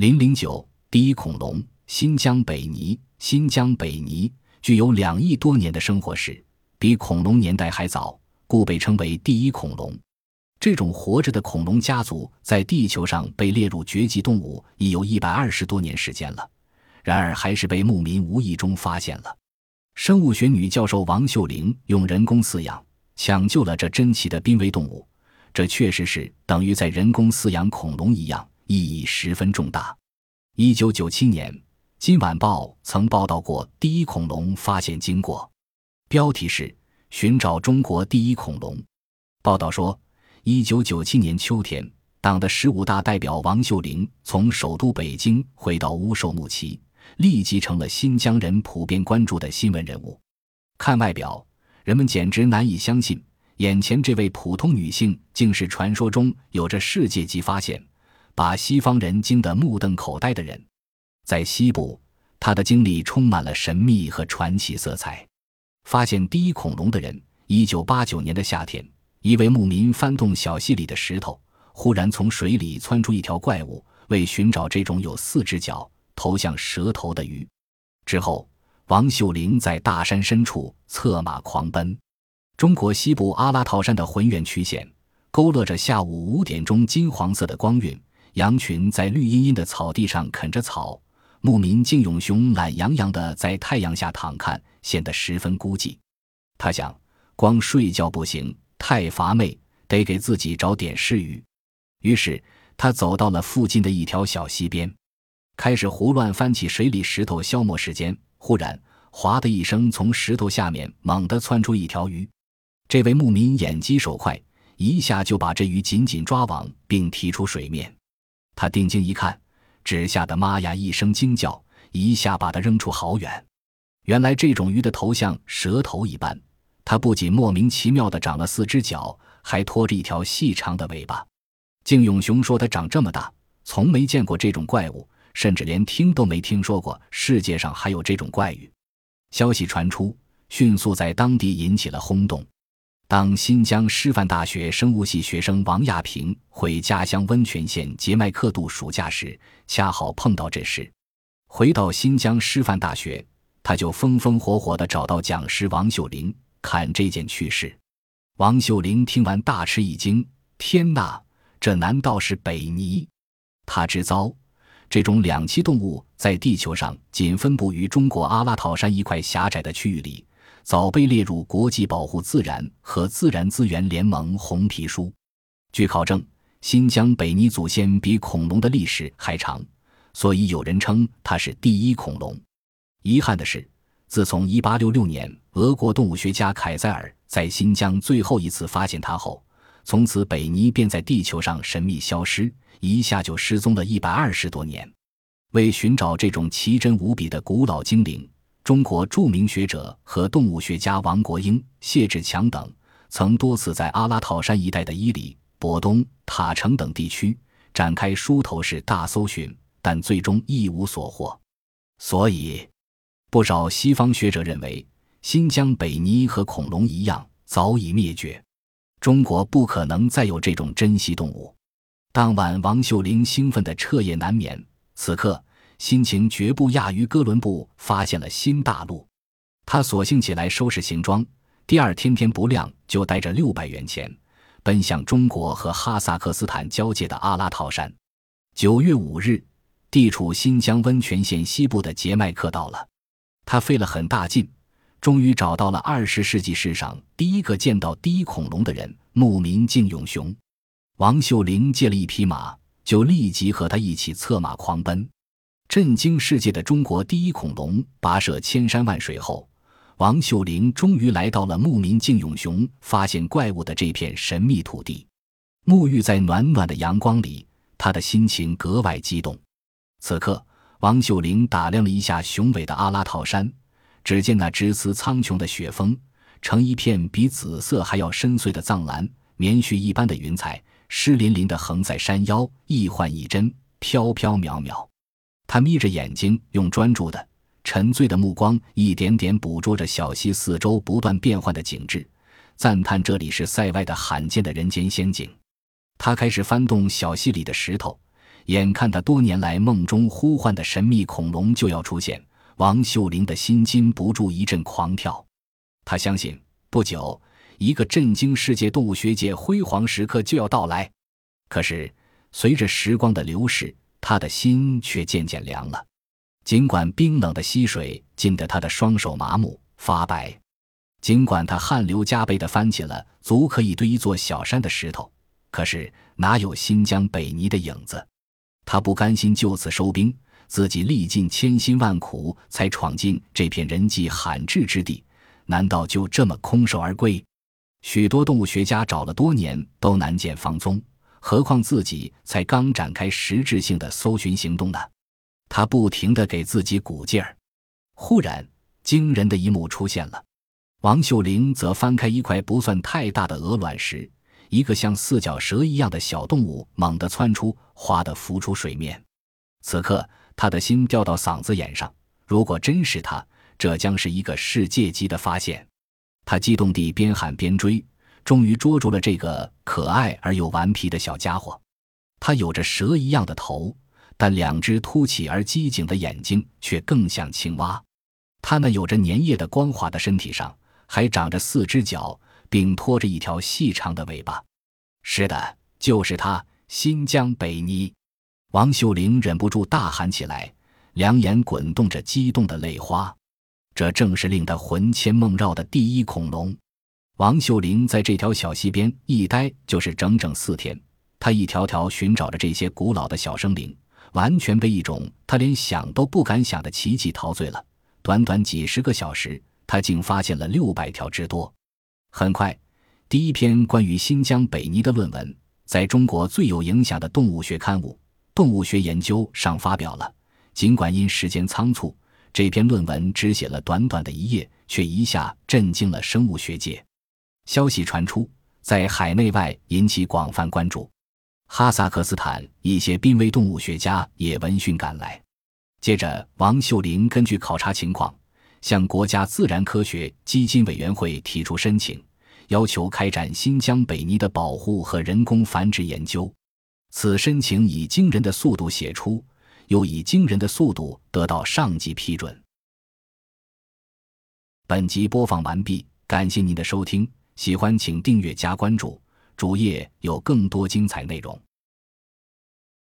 零零九第一恐龙，新疆北泥。新疆北泥具有两亿多年的生活史，比恐龙年代还早，故被称为第一恐龙。这种活着的恐龙家族在地球上被列入绝迹动物已有一百二十多年时间了，然而还是被牧民无意中发现了。生物学女教授王秀玲用人工饲养抢救了这珍奇的濒危动物，这确实是等于在人工饲养恐龙一样，意义十分重大。一九九七年，《今晚报》曾报道过第一恐龙发现经过，标题是“寻找中国第一恐龙”。报道说，一九九七年秋天，党的十五大代表王秀玲从首都北京回到乌寿木齐。立即成了新疆人普遍关注的新闻人物。看外表，人们简直难以相信，眼前这位普通女性竟是传说中有着世界级发现、把西方人惊得目瞪口呆的人。在西部，他的经历充满了神秘和传奇色彩。发现第一恐龙的人，一九八九年的夏天，一位牧民翻动小溪里的石头，忽然从水里窜出一条怪物。为寻找这种有四只脚。投向蛇头的鱼，之后，王秀玲在大山深处策马狂奔。中国西部阿拉套山的浑圆曲线，勾勒着下午五点钟金黄色的光晕。羊群在绿茵茵的草地上啃着草，牧民敬永雄懒洋洋地在太阳下躺看，显得十分孤寂。他想，光睡觉不行，太乏味，得给自己找点事。于是，他走到了附近的一条小溪边。开始胡乱翻起水里石头消磨时间。忽然，哗的一声，从石头下面猛地窜出一条鱼。这位牧民眼疾手快，一下就把这鱼紧紧抓网，并提出水面。他定睛一看，只吓得妈呀一声惊叫，一下把它扔出好远。原来这种鱼的头像蛇头一般，它不仅莫名其妙的长了四只脚，还拖着一条细长的尾巴。敬永雄说：“它长这么大，从没见过这种怪物。”甚至连听都没听说过，世界上还有这种怪鱼。消息传出，迅速在当地引起了轰动。当新疆师范大学生物系学生王亚平回家乡温泉县杰麦克度暑假时，恰好碰到这事。回到新疆师范大学，他就风风火火地找到讲师王秀玲看这件趣事。王秀玲听完大吃一惊：“天哪，这难道是北泥？”他知遭。这种两栖动物在地球上仅分布于中国阿拉套山一块狭窄的区域里，早被列入国际保护自然和自然资源联盟红皮书。据考证，新疆北尼祖先比恐龙的历史还长，所以有人称它是第一恐龙。遗憾的是，自从1866年俄国动物学家凯塞尔在新疆最后一次发现它后，从此北尼便在地球上神秘消失。一下就失踪了一百二十多年。为寻找这种奇珍无比的古老精灵，中国著名学者和动物学家王国英、谢志强等曾多次在阿拉套山一带的伊犁、博东、塔城等地区展开梳头式大搜寻，但最终一无所获。所以，不少西方学者认为，新疆北泥和恐龙一样早已灭绝，中国不可能再有这种珍稀动物。当晚，王秀玲兴奋得彻夜难眠。此刻，心情绝不亚于哥伦布发现了新大陆。他索性起来收拾行装，第二天天不亮就带着六百元钱，奔向中国和哈萨克斯坦交界的阿拉套山。九月五日，地处新疆温泉县西部的杰麦克到了。他费了很大劲，终于找到了二十世纪史上第一个见到第一恐龙的人——牧民敬永雄。王秀玲借了一匹马，就立即和他一起策马狂奔。震惊世界的中国第一恐龙跋涉千山万水后，王秀玲终于来到了牧民敬永雄发现怪物的这片神秘土地。沐浴在暖暖的阳光里，他的心情格外激动。此刻，王秀玲打量了一下雄伟的阿拉套山，只见那直刺苍穹的雪峰，成一片比紫色还要深邃的藏蓝，棉絮一般的云彩。湿淋淋的横在山腰，一幻一真，飘飘渺渺。他眯着眼睛，用专注的、沉醉的目光，一点点捕捉着小溪四周不断变换的景致，赞叹这里是塞外的罕见的人间仙境。他开始翻动小溪里的石头，眼看他多年来梦中呼唤的神秘恐龙就要出现，王秀玲的心禁不住一阵狂跳。他相信，不久一个震惊世界动物学界辉煌时刻就要到来。可是，随着时光的流逝，他的心却渐渐凉了。尽管冰冷的溪水浸得他的双手麻木发白，尽管他汗流浃背地翻起了足可以堆一座小山的石头，可是哪有新疆北泥的影子？他不甘心就此收兵，自己历尽千辛万苦才闯进这片人迹罕至之地，难道就这么空手而归？许多动物学家找了多年都难见芳踪，何况自己才刚展开实质性的搜寻行动呢？他不停地给自己鼓劲儿。忽然，惊人的一幕出现了。王秀玲则翻开一块不算太大的鹅卵石，一个像四脚蛇一样的小动物猛地窜出，哗地浮出水面。此刻，他的心掉到嗓子眼上。如果真是他，这将是一个世界级的发现。他激动地边喊边追，终于捉住了这个可爱而又顽皮的小家伙。它有着蛇一样的头。但两只凸起而机警的眼睛却更像青蛙，它那有着粘液的光滑的身体上还长着四只脚，并拖着一条细长的尾巴。是的，就是它——新疆北泥！王秀玲忍不住大喊起来，两眼滚动着激动的泪花。这正是令他魂牵梦绕的第一恐龙。王秀玲在这条小溪边一待就是整整四天，她一条条寻找着这些古老的小生灵。完全被一种他连想都不敢想的奇迹陶醉了。短短几十个小时，他竟发现了六百条之多。很快，第一篇关于新疆北泥的论文在中国最有影响的动物学刊物《动物学研究》上发表了。尽管因时间仓促，这篇论文只写了短短的一页，却一下震惊了生物学界。消息传出，在海内外引起广泛关注。哈萨克斯坦一些濒危动物学家也闻讯赶来。接着，王秀玲根据考察情况，向国家自然科学基金委员会提出申请，要求开展新疆北泥的保护和人工繁殖研究。此申请以惊人的速度写出，又以惊人的速度得到上级批准。本集播放完毕，感谢您的收听，喜欢请订阅加关注。主页有更多精彩内容。